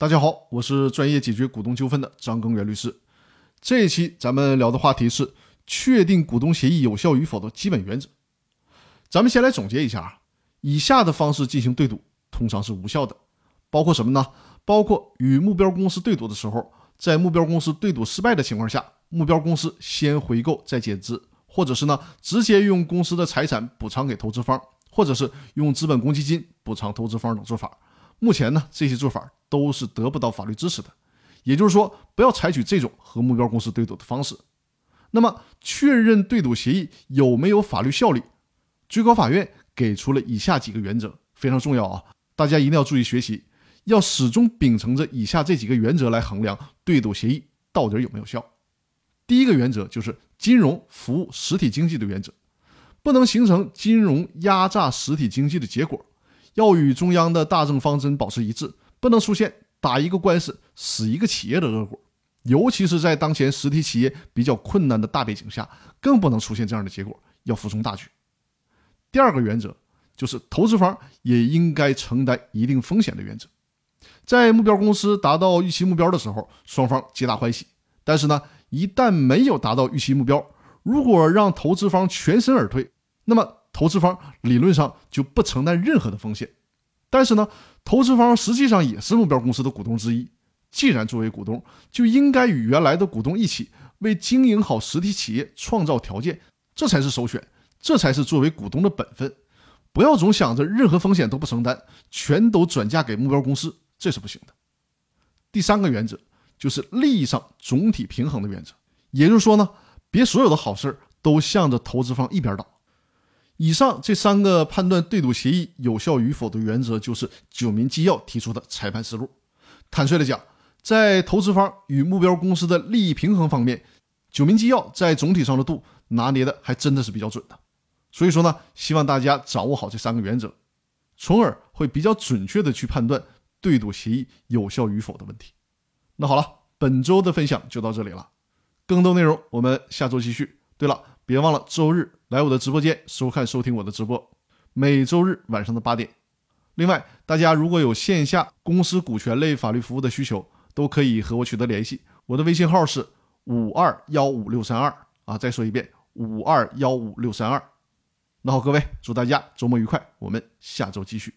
大家好，我是专业解决股东纠纷的张根源律师。这一期咱们聊的话题是确定股东协议有效与否的基本原则。咱们先来总结一下啊，以下的方式进行对赌通常是无效的，包括什么呢？包括与目标公司对赌的时候，在目标公司对赌失败的情况下，目标公司先回购再减资，或者是呢直接用公司的财产补偿给投资方。或者是用资本公积金补偿投资方等做法，目前呢这些做法都是得不到法律支持的。也就是说，不要采取这种和目标公司对赌的方式。那么，确认对赌协议有没有法律效力，最高法院给出了以下几个原则，非常重要啊！大家一定要注意学习，要始终秉承着以下这几个原则来衡量对赌协议到底有没有效。第一个原则就是金融服务实体经济的原则。不能形成金融压榨实体经济的结果，要与中央的大政方针保持一致，不能出现打一个官司死一个企业的恶果。尤其是在当前实体企业比较困难的大背景下，更不能出现这样的结果，要服从大局。第二个原则就是投资方也应该承担一定风险的原则。在目标公司达到预期目标的时候，双方皆大欢喜；但是呢，一旦没有达到预期目标，如果让投资方全身而退，那么投资方理论上就不承担任何的风险。但是呢，投资方实际上也是目标公司的股东之一。既然作为股东，就应该与原来的股东一起为经营好实体企业创造条件，这才是首选，这才是作为股东的本分。不要总想着任何风险都不承担，全都转嫁给目标公司，这是不行的。第三个原则就是利益上总体平衡的原则，也就是说呢。别所有的好事都向着投资方一边倒。以上这三个判断对赌协议有效与否的原则，就是九民纪要提出的裁判思路。坦率的讲，在投资方与目标公司的利益平衡方面，九民纪要在总体上的度拿捏的还真的是比较准的。所以说呢，希望大家掌握好这三个原则，从而会比较准确的去判断对赌协议有效与否的问题。那好了，本周的分享就到这里了。更多内容，我们下周继续。对了，别忘了周日来我的直播间收看收听我的直播，每周日晚上的八点。另外，大家如果有线下公司股权类法律服务的需求，都可以和我取得联系。我的微信号是五二幺五六三二啊，再说一遍五二幺五六三二。那好，各位，祝大家周末愉快，我们下周继续。